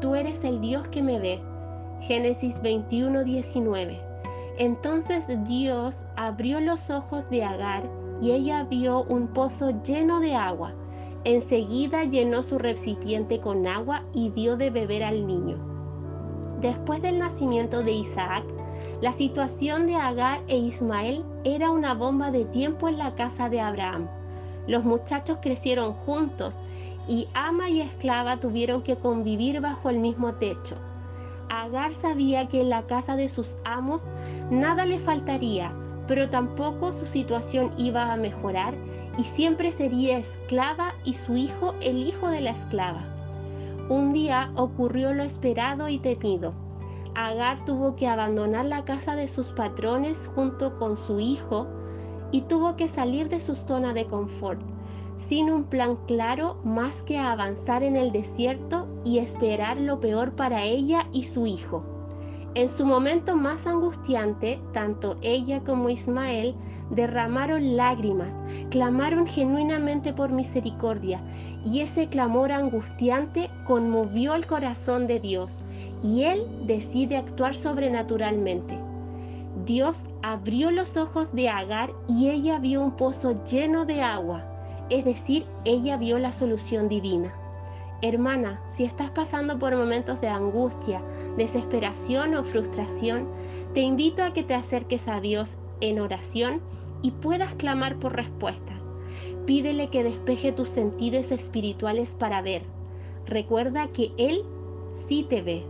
tú eres el Dios que me ve. Génesis 21, 19. Entonces Dios abrió los ojos de Agar y ella vio un pozo lleno de agua. Enseguida llenó su recipiente con agua y dio de beber al niño. Después del nacimiento de Isaac, la situación de Agar e Ismael era una bomba de tiempo en la casa de Abraham. Los muchachos crecieron juntos y ama y esclava tuvieron que convivir bajo el mismo techo. Agar sabía que en la casa de sus amos nada le faltaría, pero tampoco su situación iba a mejorar y siempre sería esclava y su hijo el hijo de la esclava. Un día ocurrió lo esperado y temido. Agar tuvo que abandonar la casa de sus patrones junto con su hijo y tuvo que salir de su zona de confort, sin un plan claro más que avanzar en el desierto y esperar lo peor para ella y su hijo. En su momento más angustiante, tanto ella como Ismael derramaron lágrimas, clamaron genuinamente por misericordia, y ese clamor angustiante conmovió el corazón de Dios, y Él decide actuar sobrenaturalmente. Dios abrió los ojos de Agar y ella vio un pozo lleno de agua, es decir, ella vio la solución divina. Hermana, si estás pasando por momentos de angustia, desesperación o frustración, te invito a que te acerques a Dios en oración y puedas clamar por respuestas. Pídele que despeje tus sentidos espirituales para ver. Recuerda que Él sí te ve.